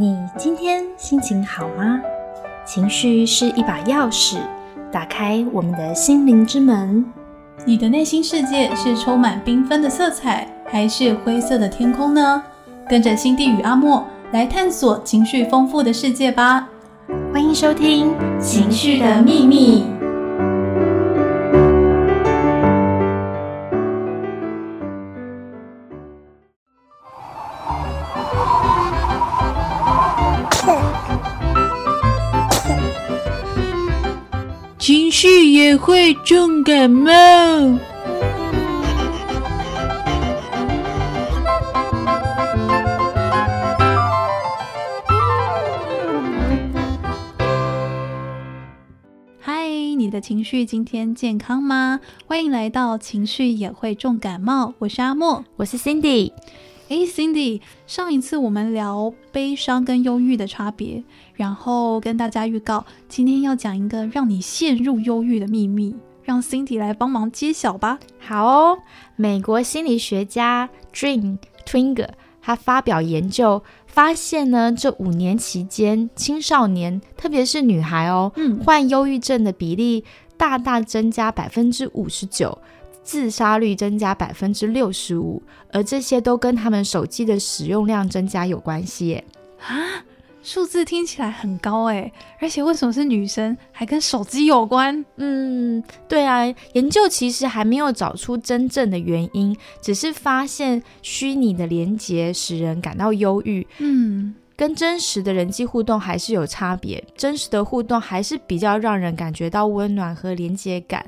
你今天心情好吗？情绪是一把钥匙，打开我们的心灵之门。你的内心世界是充满缤纷的色彩，还是灰色的天空呢？跟着心地与阿莫来探索情绪丰富的世界吧！欢迎收听《情绪的秘密》。会重感冒。嗨，你的情绪今天健康吗？欢迎来到情绪也会重感冒，我是阿莫，我是 Cindy。哎，Cindy，上一次我们聊悲伤跟忧郁的差别，然后跟大家预告今天要讲一个让你陷入忧郁的秘密，让 Cindy 来帮忙揭晓吧。好哦，美国心理学家 Dream Twinger 他发表研究，发现呢，这五年期间，青少年特别是女孩哦，嗯，患忧郁症的比例大大增加百分之五十九。自杀率增加百分之六十五，而这些都跟他们手机的使用量增加有关系。啊，数字听起来很高哎，而且为什么是女生，还跟手机有关？嗯，对啊，研究其实还没有找出真正的原因，只是发现虚拟的连接使人感到忧郁。嗯。跟真实的人际互动还是有差别，真实的互动还是比较让人感觉到温暖和连接感。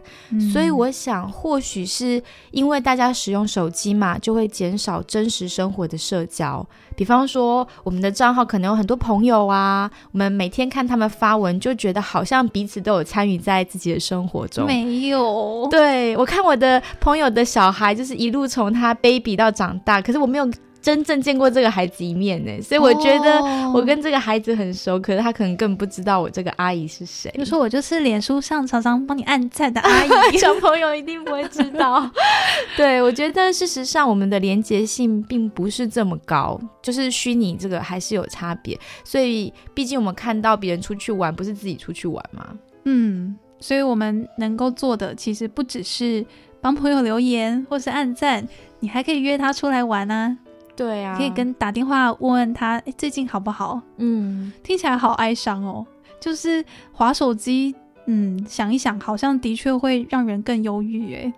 所以我想，或许是因为大家使用手机嘛，就会减少真实生活的社交。比方说，我们的账号可能有很多朋友啊，我们每天看他们发文，就觉得好像彼此都有参与在自己的生活中。没有，对我看我的朋友的小孩，就是一路从他 baby 到长大，可是我没有。真正见过这个孩子一面呢，所以我觉得我跟这个孩子很熟，可是他可能更不知道我这个阿姨是谁。就说我就是脸书上常常帮你按赞的阿姨，小朋友一定不会知道。对，我觉得事实上我们的连结性并不是这么高，就是虚拟这个还是有差别。所以毕竟我们看到别人出去玩，不是自己出去玩嘛。嗯，所以我们能够做的其实不只是帮朋友留言或是按赞，你还可以约他出来玩啊。对啊，可以跟打电话问问他，哎，最近好不好？嗯，听起来好哀伤哦。就是划手机，嗯，想一想，好像的确会让人更忧郁。哎，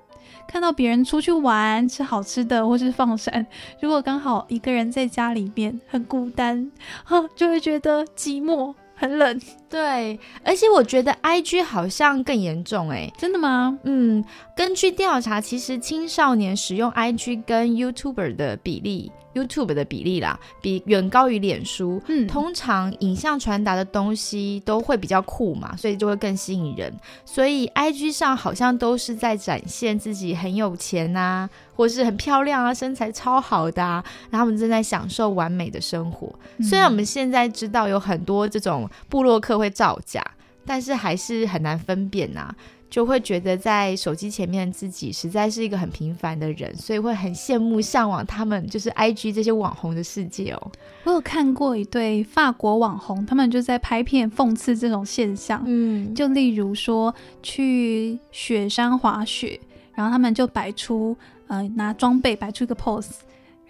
看到别人出去玩，吃好吃的，或是放闪，如果刚好一个人在家里面很孤单，哈，就会觉得寂寞。很冷，对，而且我觉得 I G 好像更严重哎，真的吗？嗯，根据调查，其实青少年使用 I G 跟 YouTuber 的比例。YouTube 的比例啦，比远高于脸书。嗯，通常影像传达的东西都会比较酷嘛，所以就会更吸引人。所以 IG 上好像都是在展现自己很有钱啊，或是很漂亮啊，身材超好的啊，然后他们正在享受完美的生活。虽然我们现在知道有很多这种部落客会造假，但是还是很难分辨呐。就会觉得在手机前面自己实在是一个很平凡的人，所以会很羡慕、向往他们就是 I G 这些网红的世界哦。我有看过一对法国网红，他们就在拍片讽刺这种现象。嗯，就例如说去雪山滑雪，然后他们就摆出呃拿装备摆出一个 pose，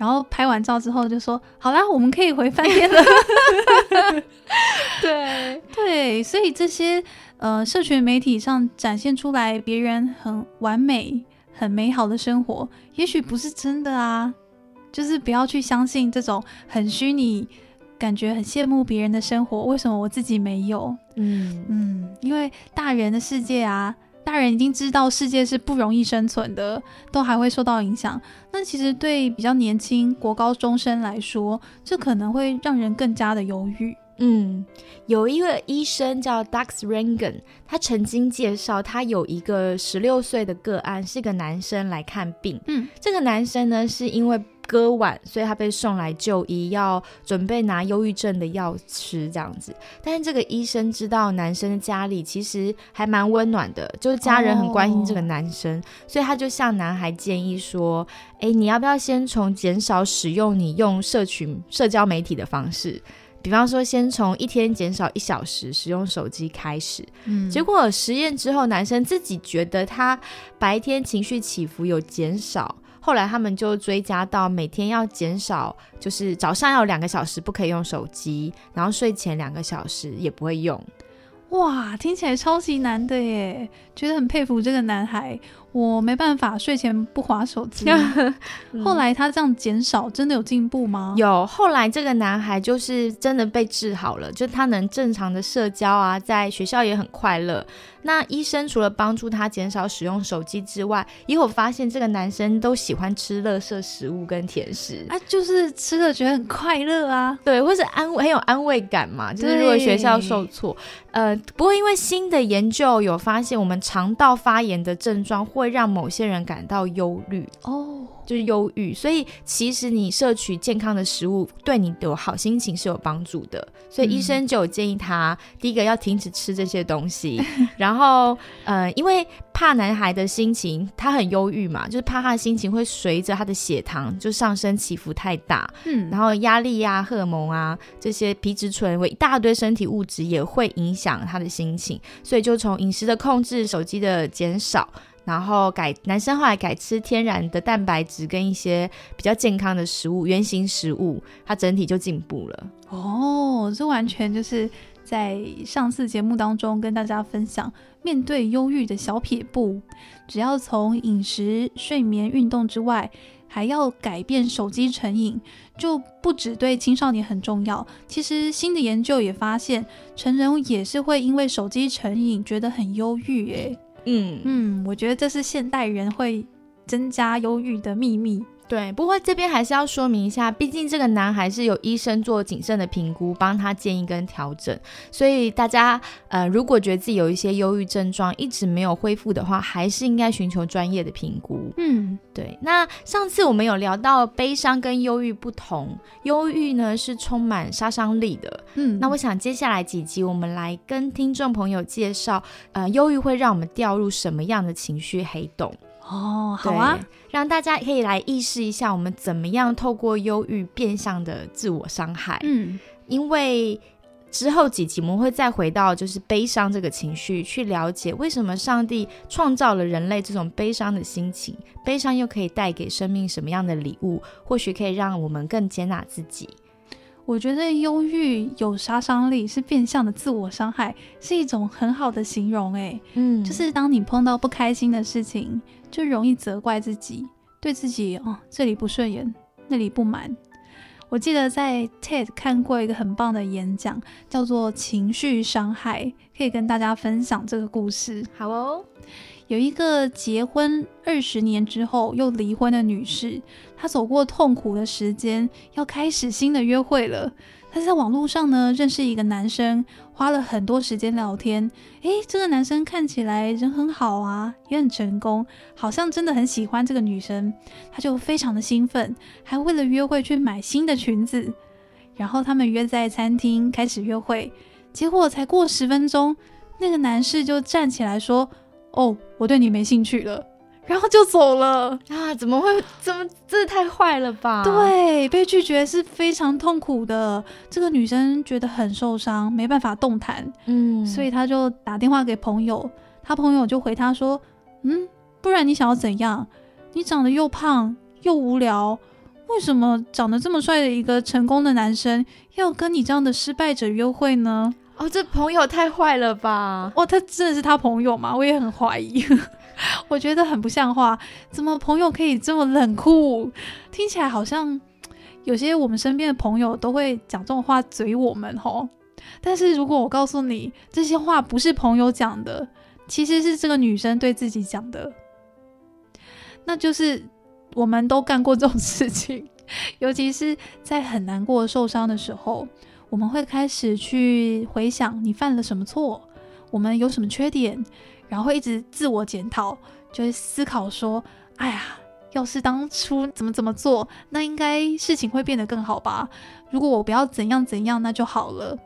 然后拍完照之后就说：“好啦，我们可以回饭店了。”对 对，所以这些。呃，社群媒体上展现出来别人很完美、很美好的生活，也许不是真的啊。就是不要去相信这种很虚拟、感觉很羡慕别人的生活。为什么我自己没有？嗯嗯，因为大人的世界啊，大人已经知道世界是不容易生存的，都还会受到影响。那其实对比较年轻国高中生来说，这可能会让人更加的犹豫。嗯，有一个医生叫 Dux Rangan，他曾经介绍他有一个十六岁的个案，是个男生来看病。嗯，这个男生呢是因为割腕，所以他被送来就医，要准备拿忧郁症的药吃这样子。但是这个医生知道男生的家里其实还蛮温暖的，就是家人很关心这个男生，所以他就向男孩建议说：“哎，你要不要先从减少使用你用社群社交媒体的方式？”比方说先从一天减少一小时使用手机开始，嗯结果实验之后，男生自己觉得他白天情绪起伏有减少。后来他们就追加到每天要减少，就是早上要两个小时不可以用手机，然后睡前两个小时也不会用。哇，听起来超级难的耶，觉得很佩服这个男孩。我没办法睡前不划手机。后来他这样减少，真的有进步吗？有，后来这个男孩就是真的被治好了，就他能正常的社交啊，在学校也很快乐。那医生除了帮助他减少使用手机之外，也有发现这个男生都喜欢吃乐色食物跟甜食，啊，就是吃了觉得很快乐啊。对，或是安慰很有安慰感嘛。就是如果学校受挫，呃，不过因为新的研究有发现，我们肠道发炎的症状会让某些人感到忧虑。哦，就是忧郁，所以其实你摄取健康的食物对你有好心情是有帮助的。所以医生就有建议他，第一个要停止吃这些东西，然后呃，因为怕男孩的心情，他很忧郁嘛，就是怕他的心情会随着他的血糖就上升起伏太大，嗯，然后压力呀、荷尔蒙啊这些皮质醇为一大堆身体物质也会影响他的心情，所以就从饮食的控制、手机的减少。然后改男生后来改吃天然的蛋白质跟一些比较健康的食物，原型食物，他整体就进步了。哦，这完全就是在上次节目当中跟大家分享，面对忧郁的小撇步，只要从饮食、睡眠、运动之外，还要改变手机成瘾，就不只对青少年很重要。其实新的研究也发现，成人也是会因为手机成瘾觉得很忧郁。诶，嗯嗯，我觉得这是现代人会增加忧郁的秘密。对，不过这边还是要说明一下，毕竟这个男孩是有医生做谨慎的评估，帮他建议跟调整，所以大家呃，如果觉得自己有一些忧郁症状一直没有恢复的话，还是应该寻求专业的评估。嗯，对，那上次我们有聊到悲伤跟忧郁不同，忧郁呢是充满杀伤力的。嗯，那我想接下来几集我们来跟听众朋友介绍，呃，忧郁会让我们掉入什么样的情绪黑洞？哦，好啊对，，让大家可以来意识一下，我们怎么样透过忧郁变相的自我伤害。嗯，因为之后几集我们会再回到就是悲伤这个情绪，去了解为什么上帝创造了人类这种悲伤的心情，悲伤又可以带给生命什么样的礼物？或许可以让我们更接纳自己。我觉得忧郁有杀伤力，是变相的自我伤害，是一种很好的形容。诶，嗯就是当你碰到不开心的事情，就容易责怪自己，对自己哦这里不顺眼，那里不满。我记得在 TED 看过一个很棒的演讲，叫做《情绪伤害》，可以跟大家分享这个故事。好哦，有一个结婚二十年之后又离婚的女士，她走过痛苦的时间，要开始新的约会了。她在网络上呢认识一个男生，花了很多时间聊天。诶，这个男生看起来人很好啊，也很成功，好像真的很喜欢这个女生。她就非常的兴奋，还为了约会去买新的裙子。然后他们约在餐厅开始约会，结果才过十分钟，那个男士就站起来说。哦，我对你没兴趣了，然后就走了。啊，怎么会怎么？这太坏了吧？，对，被拒绝是非常痛苦的。这个女生觉得很受伤，没办法动弹，嗯，所以她就打电话给朋友，她朋友就回她说：“嗯，不然你想要怎样？你长得又胖又无聊，为什么长得这么帅的一个成功的男生要跟你这样的失败者约会呢？”哦，这朋友太坏了吧？哦，他真的是他朋友吗？我也很怀疑，我觉得很不像话。怎么朋友可以这么冷酷？听起来好像有些我们身边的朋友都会讲这种话嘴我们吼。但是如果我告诉你这些话不是朋友讲的，其实是这个女生对自己讲的，那就是我们都干过这种事情，尤其是在很难过、受伤的时候。我们会开始去回想你犯了什么错，我们有什么缺点，然后会一直自我检讨，就会思考说：哎呀，要是当初怎么怎么做，那应该事情会变得更好吧？如果我不要怎样怎样，那就好了。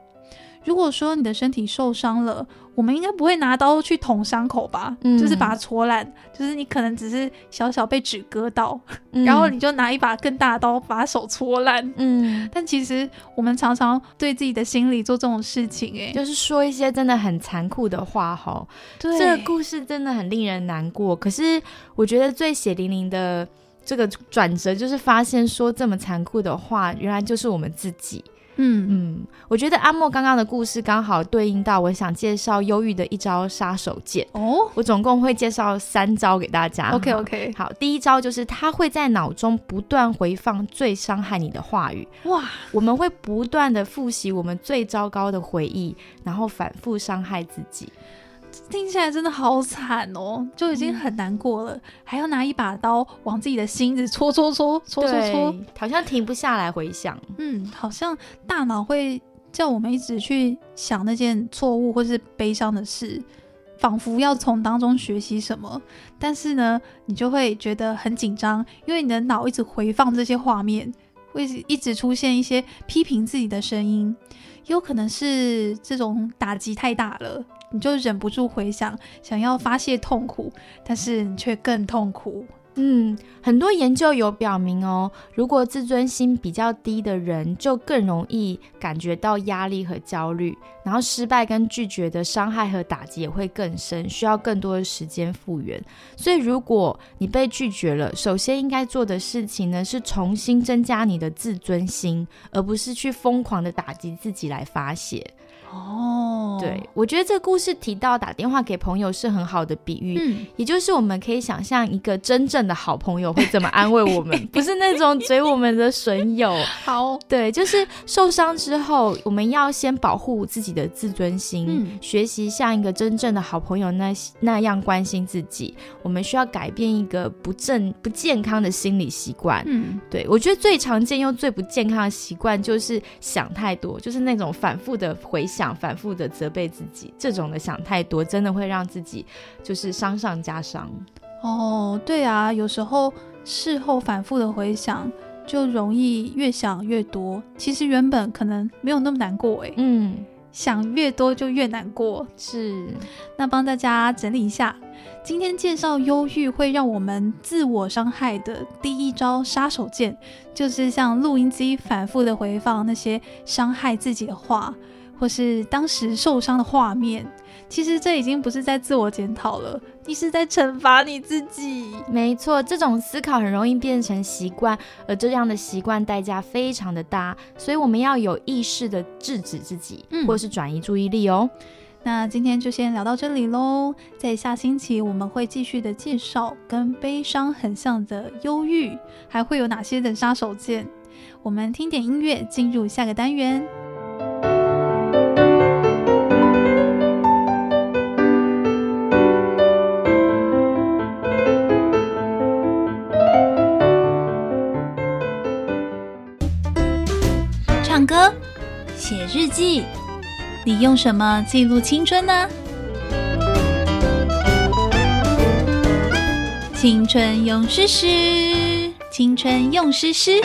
如果说你的身体受伤了，我们应该不会拿刀去捅伤口吧？嗯就是把它戳烂，就是你可能只是小小被纸割到，嗯然后你就拿一把更大的刀把手戳烂。嗯，但其实我们常常对自己的心理做这种事情、欸，就是说一些真的很残酷的话哈。对，这个故事真的很令人难过。可是我觉得最血淋淋的这个转折，就是发现说这么残酷的话，原来就是我们自己。嗯。嗯，我觉得阿莫刚刚的故事刚好对应到我想介绍忧郁的一招杀手锏。哦。我总共会介绍三招给大家。OK OK，好，第一招就是他会在脑中不断回放最伤害你的话语，哇，我们会不断的复习我们最糟糕的回忆，然后反复伤害自己。听起来真的好惨哦，就已经很难过了，还要拿一把刀往自己的心子戳戳戳戳戳戳，好像停不下来回想。嗯，好像大脑会叫我们一直去想那件错误或是悲伤的事，仿佛要从当中学习什么。但是呢，你就会觉得很紧张，因为你的脑一直回放这些画面，会一直出现一些批评自己的声音，有可能是这种打击太大了。你就忍不住回想，想要发泄痛苦，但是你却更痛苦。嗯，很多研究有表明哦，如果自尊心比较低的人，就更容易感觉到压力和焦虑，然后失败跟拒绝的伤害和打击也会更深，需要更多的时间复原。所以，如果你被拒绝了，首先应该做的事情呢，是重新增加你的自尊心，而不是去疯狂的打击自己来发泄。哦，对，我觉得这个故事提到打电话给朋友是很好的比喻，嗯，也就是我们可以想象一个真正的好朋友会怎么安慰我们，不是那种嘴我们的损友。好，对，就是受伤之后，我们要先保护自己的自尊心，嗯学习像一个真正的好朋友那那样关心自己。我们需要改变一个不正不健康的心理习惯。嗯，对我觉得最常见又最不健康的习惯就是想太多，就是那种反复的回想、反复的责备自己，这种的想太多，真的会让自己就是伤上加伤。哦，对啊，有时候事后反复的回想，就容易越想越多。其实原本可能没有那么难过，诶，嗯，想越多就越难过。是，那帮大家整理一下，今天介绍忧郁会让我们自我伤害的第一招杀手锏，就是像录音机反复的回放那些伤害自己的话，或是当时受伤的画面。其实这已经不是在自我检讨了，你是在惩罚你自己。没错，这种思考很容易变成习惯，而这样的习惯代价非常的大，所以我们要有意识的制止自己，嗯或是转移注意力哦。那今天就先聊到这里喽，在下星期我们会继续的介绍跟悲伤很像的忧郁，还会有哪些的杀手锏。我们听点音乐，进入下个单元。记，你用什么记录青春呢？青春用诗诗，青春用诗诗。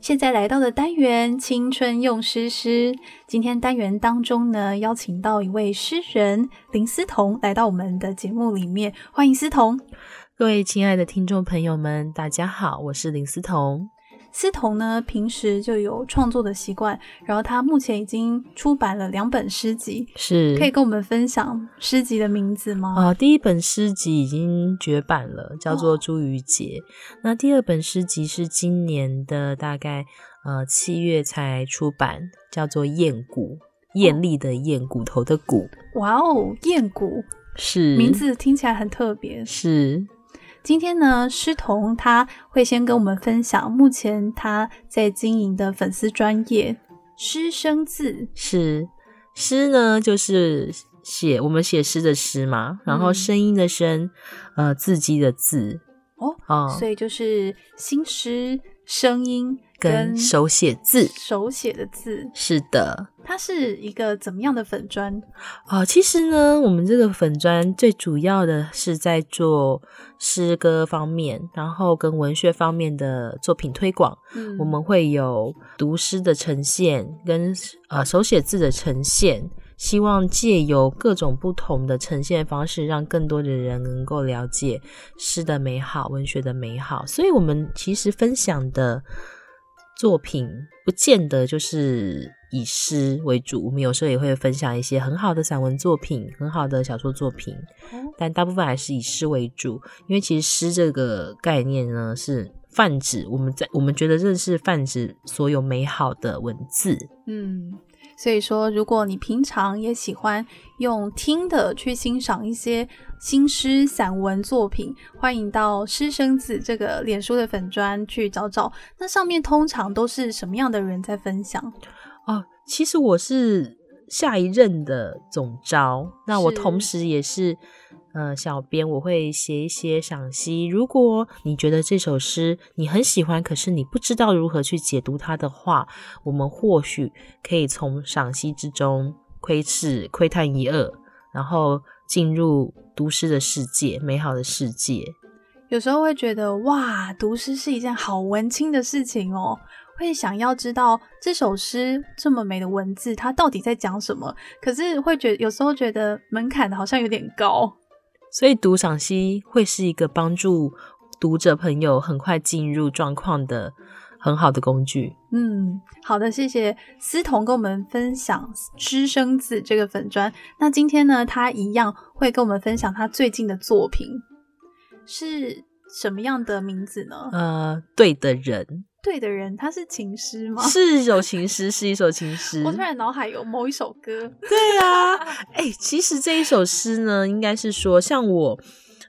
现在来到的单元“青春用诗诗”，今天单元当中呢，邀请到一位诗人林思彤来到我们的节目里面，欢迎思彤。各位亲爱的听众朋友们，大家好，我是林思彤。思彤呢，平时就有创作的习惯，然后他目前已经出版了两本诗集，是可以跟我们分享诗集的名字吗？啊、第一本诗集已经绝版了，叫做哦《茱萸节》。那第二本诗集是今年的大概呃七月才出版，叫做《燕骨》，艳丽的艳，骨头的骨，哇哦，燕骨是名字听起来很特别。是今天呢，诗彤他会先跟我们分享目前他在经营的粉丝专业。诗生字。是。诗呢，就是写我们写诗的诗嘛，然后嗯。声音的声，呃，字迹的字。哦哦，所以就是新诗、声音跟跟手写字。手写的字，是的，它是一个怎么样的粉砖？啊、其实呢，我们这个粉砖最主要的是在做诗歌方面，然后跟文学方面的作品推广。嗯我们会有读诗的呈现，跟呃手写字的呈现，希望借由各种不同的呈现方式，让更多的人能够了解诗的美好、文学的美好。所以，我们其实分享的作品不见得就是以诗为主，我们有时候也会分享一些很好的散文作品、很好的小说作品，哦但大部分还是以诗为主，因为其实诗这个概念呢是泛指我们在我们觉得认识泛指所有美好的文字。嗯，所以说，如果你平常也喜欢用听的去欣赏一些新诗散文作品，欢迎到诗生子这个脸书的粉砖去找找。那上面通常都是什么样的人在分享？哦，其实我是下一任的总招，那我同时也是呃小编，我会写一些赏析。如果你觉得这首诗你很喜欢，可是你不知道如何去解读它的话，我们或许可以从赏析之中窥视、窥探一二，然后进入读诗的世界，美好的世界。有时候会觉得哇，读诗是一件好文青的事情哦，会想要知道这首诗这么美的文字，它到底在讲什么。可是会觉有时候觉得门槛好像有点高。所以读赏析会是一个帮助读者朋友很快进入状况的很好的工具。嗯，好的，谢谢思彤跟我们分享《知生子》这个粉砖。那今天呢，他一样会跟我们分享他最近的作品，是什么样的名字呢？呃，对的人对的人，他是情诗吗？是一首情诗，是一首情诗。我突然脑海有某一首歌，对啊，哎、其实这一首诗呢，应该是说，像我，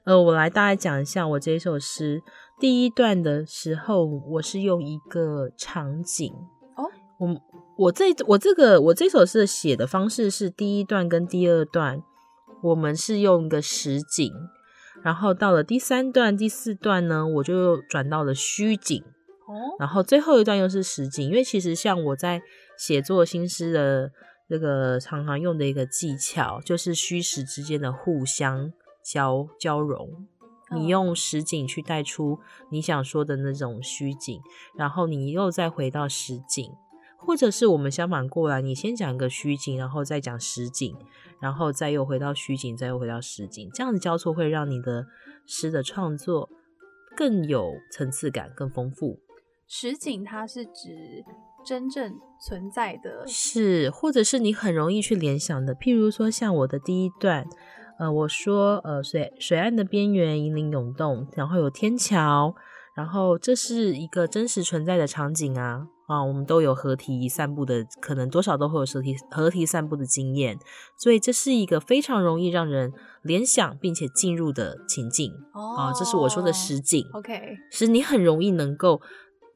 呃，我来大概讲一下我这一首诗第一段的时候，我是用一个场景哦，我我这我这个我这首诗的写的方式是第一段跟第二段，我们是用一个实景，然后到了第三段、第四段呢，我就转到了虚景。哦，然后最后一段又是实景，因为其实像我在写作新诗的那个常常用的一个技巧，就是虚实之间的互相交交融。你嗯用实景去带出你想说的那种虚景，然后你又再回到实景，或者是我们相反过来，你先讲一个虚景，然后再讲实景，然后再又回到虚景，再又回到实景，这样子交错会让你的诗的创作更有层次感，更丰富。实景它是指真正存在的，是，或者是你很容易去联想的，譬如说像我的第一段，呃，我说呃水水岸的边缘银鳞涌动，然后有天桥，然后这是一个真实存在的场景啊。啊，我们都有合体散步的，可能多少都会有合体合体散步的经验，所以这是一个非常容易让人联想并且进入的情境。哦啊，这是我说的实景。OK，是你很容易能够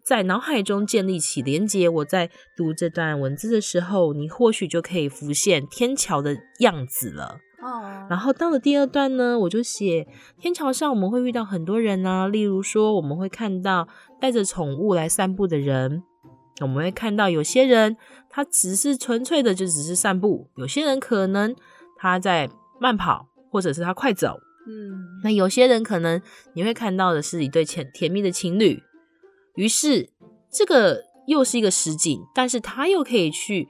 在脑海中建立起连接。我在读这段文字的时候，你或许就可以浮现天桥的样子了。哦，然后到了第二段呢，我就写天桥上我们会遇到很多人啊，例如说我们会看到带着宠物来散步的人，我们会看到有些人他只是纯粹的就只是散步，有些人可能他在慢跑，或者是他快走，嗯，那有些人可能你会看到的是一对甜甜蜜的情侣，于是这个又是一个实景，但是它又可以去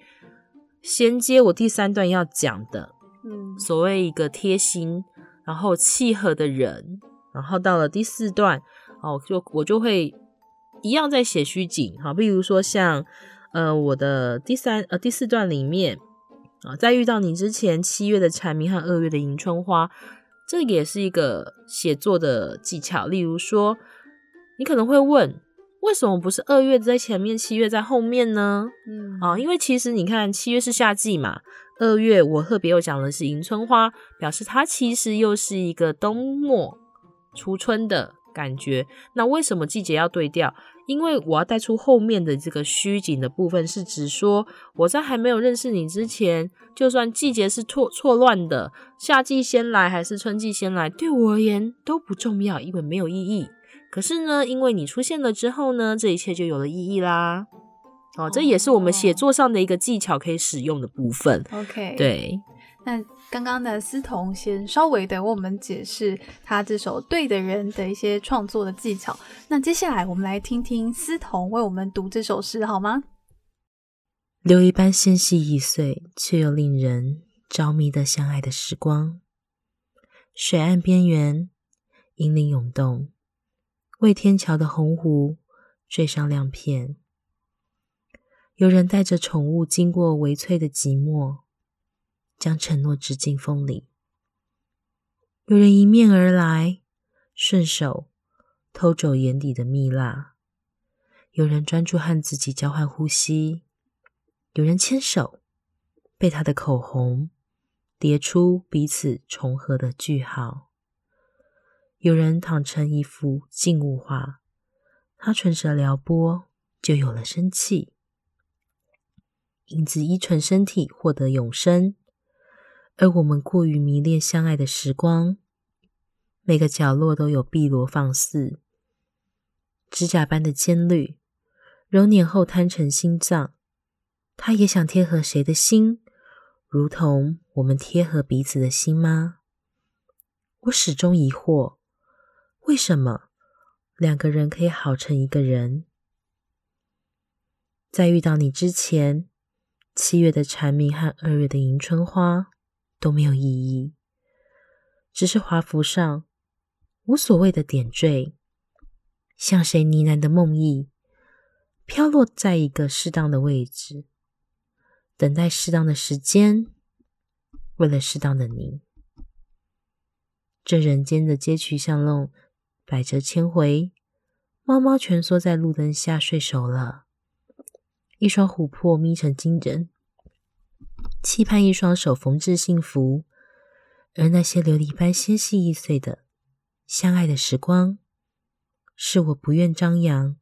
衔接我第三段要讲的嗯，所谓一个贴心，然后契合的人，然后到了第四段哦，就我就会一样在写虚景，好，比如说像呃我的第三呃第四段里面啊，在遇到你之前，七月的蝉鸣和二月的迎春花，这也是一个写作的技巧。例如说，你可能会问，为什么不是二月在前面，七月在后面呢？嗯，啊，因为其实你看，七月是夏季嘛，二月我特别又讲的是迎春花，表示它其实又是一个冬末初春的感觉。那为什么季节要对调？因为我要带出后面的这个虚景的部分，是指说我在还没有认识你之前，就算季节是错错乱的，夏季先来还是春季先来，对我而言都不重要，因为没有意义。可是呢，因为你出现了之后呢，这一切就有了意义啦。哦，这也是我们写作上的一个技巧可以使用的部分。OK，，对，那刚刚的思彤先稍微的为我们解释他这首《对的人》的一些创作的技巧。那接下来我们来听听思彤为我们读这首诗好吗？留一般纤细易碎，却又令人着迷的相爱的时光。水岸边缘，引领涌动，为天桥的红湖缀上亮片。有人带着宠物经过微翠的寂寞，将承诺织进风里。有人迎面而来，顺手偷走眼底的蜜蜡。有人专注和自己交换呼吸。有人牵手，被他的口红叠出彼此重合的句号；有人躺成一幅静物画，他唇舌撩拨，就有了生气。影子依纯身体获得永生，而我们过于迷恋相爱的时光，每个角落都有碧螺放肆，指甲般的尖绿，揉捻后摊成心脏。他也想贴合谁的心，如同我们贴合彼此的心吗？我始终疑惑，为什么两个人可以好成一个人？在遇到你之前，七月的蝉鸣和二月的迎春花都没有意义，只是华服上无所谓的点缀，像谁呢喃的梦呓，飘落在一个适当的位置。等待适当的时间，为了适当的你。这人间的街区巷弄，百折千回，猫猫蜷缩在路灯下睡熟了。一双琥珀眯成金人，期盼一双手缝制幸福。而那些琉璃般纤细易碎的相爱的时光，是我不愿张扬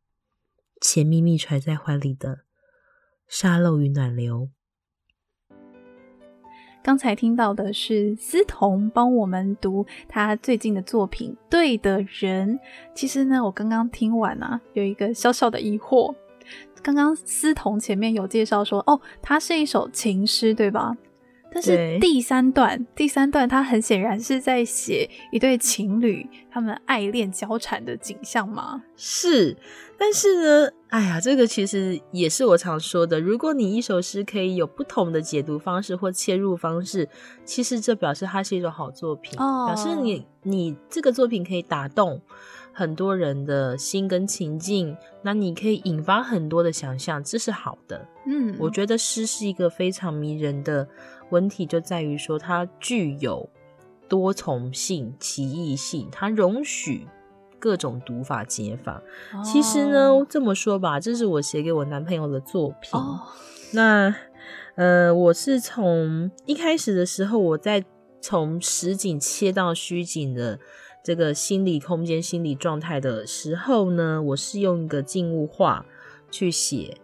且秘密揣在怀里的沙漏与暖流。刚才听到的是思彤帮我们读他最近的作品《对的人》。其实呢，我刚刚听完啊，有一个小小的疑惑。刚刚思彤前面有介绍说，哦，它是一首情诗，对吧？但是第三段，第三段它很显然是在写一对情侣他们爱恋交缠的景象吗。是，但是呢，哎呀，这个其实也是我常说的。如果你一首诗可以有不同的解读方式或切入方式，其实这表示它是一首好作品，哦表示你你这个作品可以打动很多人的心跟情境，那你可以引发很多的想象，这是好的。嗯，我觉得诗是一个非常迷人的文体，就在于说它具有多重性、奇异性，它容许各种读法解法。其实呢，这么说吧，这是我写给我男朋友的作品。哦，那呃，我是从一开始的时候，我在从实景切到虚景的这个心理空间、心理状态的时候呢，我是用一个静物画去写，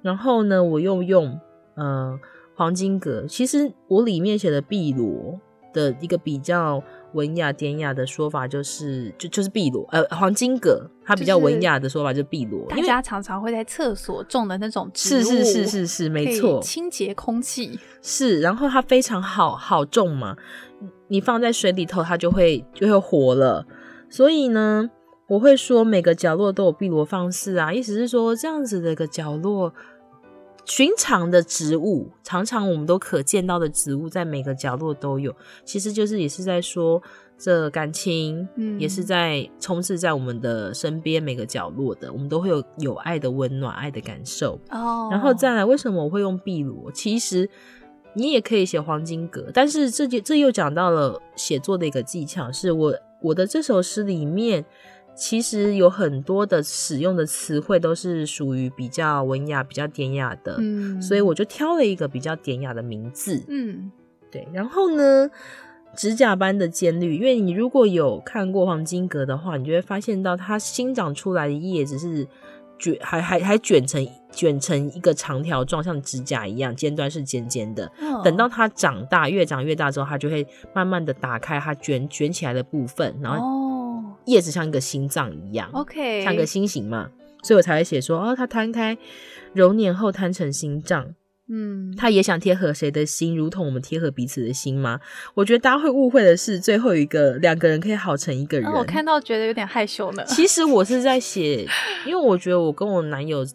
然后呢，我又用呃黄金格。其实我里面写的碧螺的一个比较文雅典雅的说法，就是就就是碧螺，呃，黄金葛，它比较文雅的说法就是碧螺，大因为家常常会在厕所种的那种植物，是是是是是，没错，清洁空气。是，然后它非常好好种嘛，你放在水里头，它就会就会活了。所以呢，我会说每个角落都有碧螺放肆啊，意思是说这样子的一个角落，寻常的植物，常常我们都可见到的植物，在每个角落都有，其实就是也是在说这感情，嗯也是在充斥在我们的身边每个角落的，我们都会有有爱的温暖、爱的感受。哦然后再来，为什么我会用碧螺？其实你也可以写黄金格，但是这就这又讲到了写作的一个技巧，是我我的这首诗里面。其实有很多的使用的词汇都是属于比较文雅、比较典雅的，嗯所以我就挑了一个比较典雅的名字。嗯对，然后呢，指甲般的尖绿，因为你如果有看过黄金格的话，你就会发现到它新长出来的叶子是卷，还还还卷成卷成一个长条状，像指甲一样，尖端是尖尖的。哦等到它长大，越长越大之后，它就会慢慢的打开它卷卷起来的部分，然后哦叶子像一个心脏一样 OK，像个心形嘛，所以我才会写说，哦，它摊开揉捻后摊成心脏。嗯，他也想贴合谁的心，如同我们贴合彼此的心吗？我觉得大家会误会的是，最后一个两个人可以好成一个人。哦我看到觉得有点害羞呢。其实我是在写，因为我觉得我跟我男友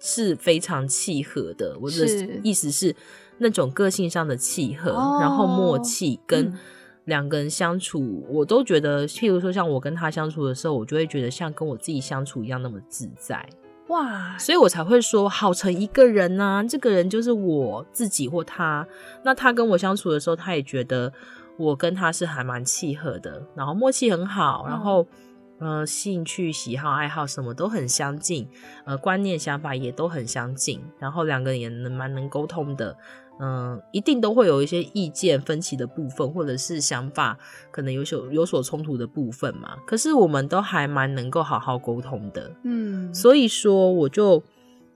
是非常契合的。我的意思是那种个性上的契合，哦然后默契跟嗯两个人相处，我都觉得，譬如说像我跟他相处的时候，我就会觉得像跟我自己相处一样那么自在。哇，所以我才会说好成一个人呢、这个人就是我自己或他。那他跟我相处的时候，他也觉得我跟他是还蛮契合的，然后默契很好，然后、呃兴趣、喜好、爱好什么都很相近，呃观念、想法也都很相近，然后两个人也能蛮能沟通的。嗯，一定都会有一些意见分歧的部分，或者是想法可能有所有所冲突的部分嘛。可是我们都还蛮能够好好沟通的。嗯，所以说，我就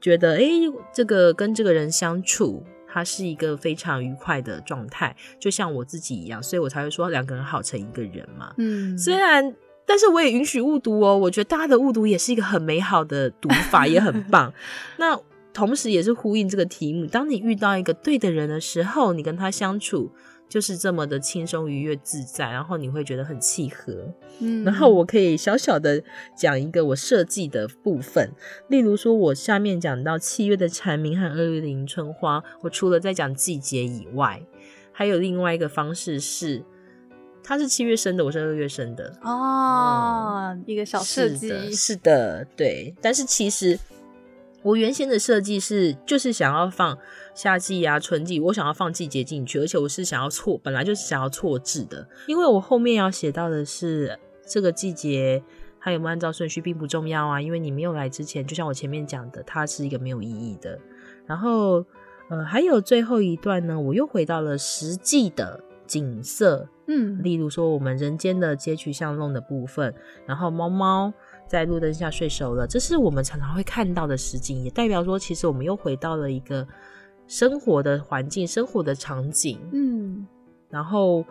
觉得，诶，这个跟这个人相处，他是一个非常愉快的状态，就像我自己一样，所以我才会说两个人好成一个人嘛。嗯，虽然，但是我也允许误读哦，我觉得大家的误读也是一个很美好的读法，也很棒。那同时也是呼应这个题目，当你遇到一个对的人的时候，你跟他相处。就是这么的轻松愉悦自在，然后你会觉得很契合。嗯，然后我可以小小的讲一个我设计的部分，例如说，我下面讲到七月的蝉鸣和二月的迎春花，我除了在讲季节以外，还有另外一个方式是，他是七月生的，我是二月生的，哦，一个小设计，是的，是的，对。但是其实我原先的设计是，就是想要放夏季啊、春季，我想要放季节进去，而且我是想要错，本来就是想要错字的，因为我后面要写到的是这个季节。它有没有按照顺序并不重要啊，因为你没有来之前，就像我前面讲的，它是一个没有意义的。然后，呃，还有最后一段呢，我又回到了实际的景色，嗯，例如说我们人间的街区巷弄的部分，然后猫猫在路灯下睡熟了，这是我们常常会看到的实景，也代表说其实我们又回到了一个生活的环境、生活的场景。嗯，然后，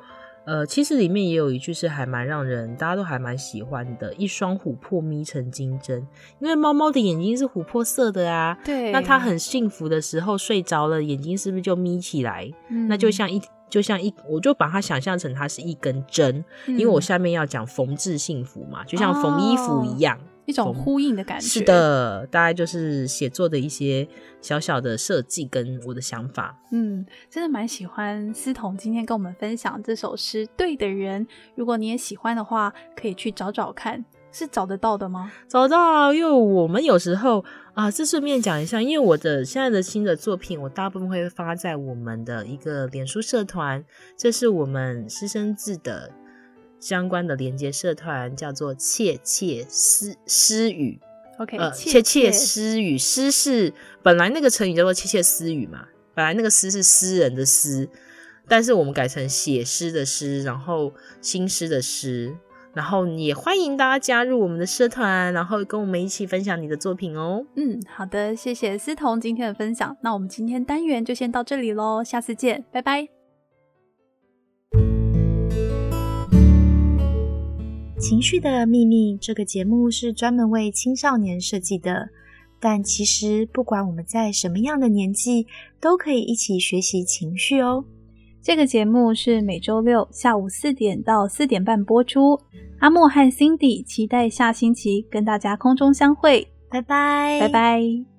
呃，其实里面也有一句是还蛮让人大家都还蛮喜欢的，“一双琥珀眯成金针”，因为猫猫的眼睛是琥珀色的啊。对，那它很幸福的时候睡着了，眼睛是不是就眯起来？嗯，那就像一就像一，我就把它想象成它是一根针，嗯，因为我下面要讲缝制幸福嘛，就像缝衣服一样。一种呼应的感觉，是，的，大概就是写作的一些小小的设计跟我的想法。嗯，真的蛮喜欢思彤今天跟我们分享这首诗《对的人》，如果你也喜欢的话，可以去找找看，是找得到的吗？找到啊，因为我们有时候啊，这顺便讲一下，因为我的现在的新的作品，我大部分会发在我们的一个脸书社团，这是我们师生制的相关的连接社团，叫做窃窃私私语。OK，呃，窃窃窃私语，私是本来那个成语叫做窃窃私语嘛，本来那个私是私人的私，但是我们改成写诗的诗，然后新诗的诗，然后也欢迎大家加入我们的社团，然后跟我们一起分享你的作品哦。嗯，好的，谢谢思彤今天的分享。那我们今天单元就先到这里喽，下次见，拜拜。情绪的秘密这个节目是专门为青少年设计的，但其实不管我们在什么样的年纪，都可以一起学习情绪哦。这个节目是每周六下午四点到四点半播出。阿莫和 Cindy 期待下星期跟大家空中相会，拜拜，拜拜。